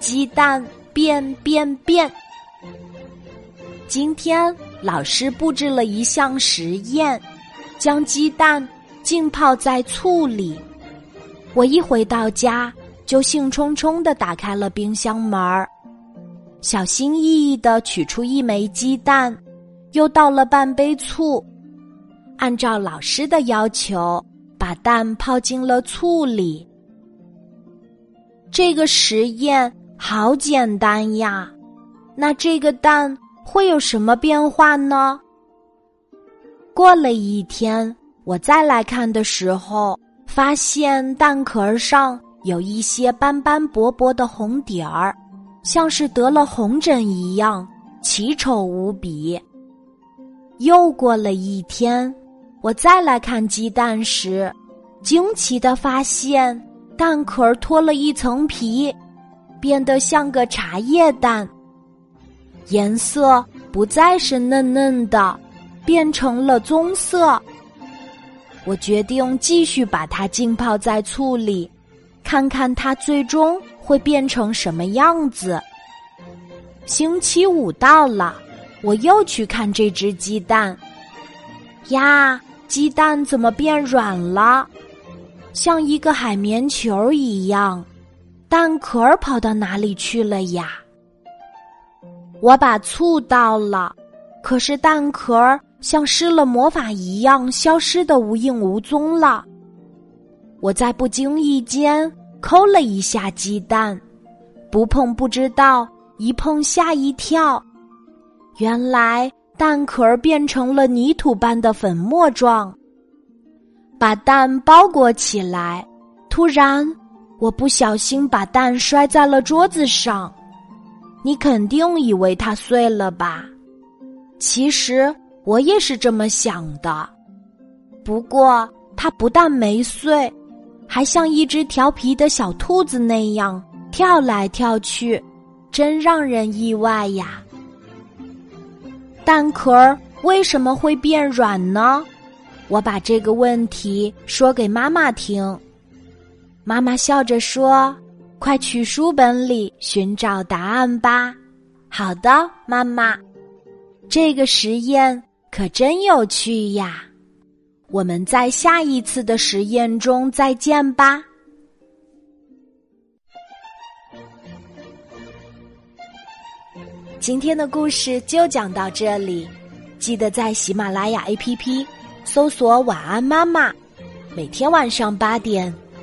鸡蛋变变变。今天老师布置了一项实验，将鸡蛋浸泡在醋里。我一回到家，就兴冲冲的打开了冰箱门儿，小心翼翼的取出一枚鸡蛋，又倒了半杯醋，按照老师的要求，把蛋泡进了醋里。这个实验好简单呀，那这个蛋会有什么变化呢？过了一天，我再来看的时候。发现蛋壳上有一些斑斑驳驳的红点儿，像是得了红疹一样，奇丑无比。又过了一天，我再来看鸡蛋时，惊奇的发现蛋壳脱了一层皮，变得像个茶叶蛋，颜色不再是嫩嫩的，变成了棕色。我决定继续把它浸泡在醋里，看看它最终会变成什么样子。星期五到了，我又去看这只鸡蛋。呀，鸡蛋怎么变软了？像一个海绵球一样，蛋壳跑到哪里去了呀？我把醋倒了，可是蛋壳。像施了魔法一样，消失的无影无踪了。我在不经意间抠了一下鸡蛋，不碰不知道，一碰吓一跳。原来蛋壳变成了泥土般的粉末状。把蛋包裹起来，突然，我不小心把蛋摔在了桌子上。你肯定以为它碎了吧？其实。我也是这么想的，不过它不但没碎，还像一只调皮的小兔子那样跳来跳去，真让人意外呀！蛋壳为什么会变软呢？我把这个问题说给妈妈听，妈妈笑着说：“快去书本里寻找答案吧。”好的，妈妈，这个实验。可真有趣呀！我们在下一次的实验中再见吧。今天的故事就讲到这里，记得在喜马拉雅 APP 搜索“晚安妈妈”，每天晚上八点，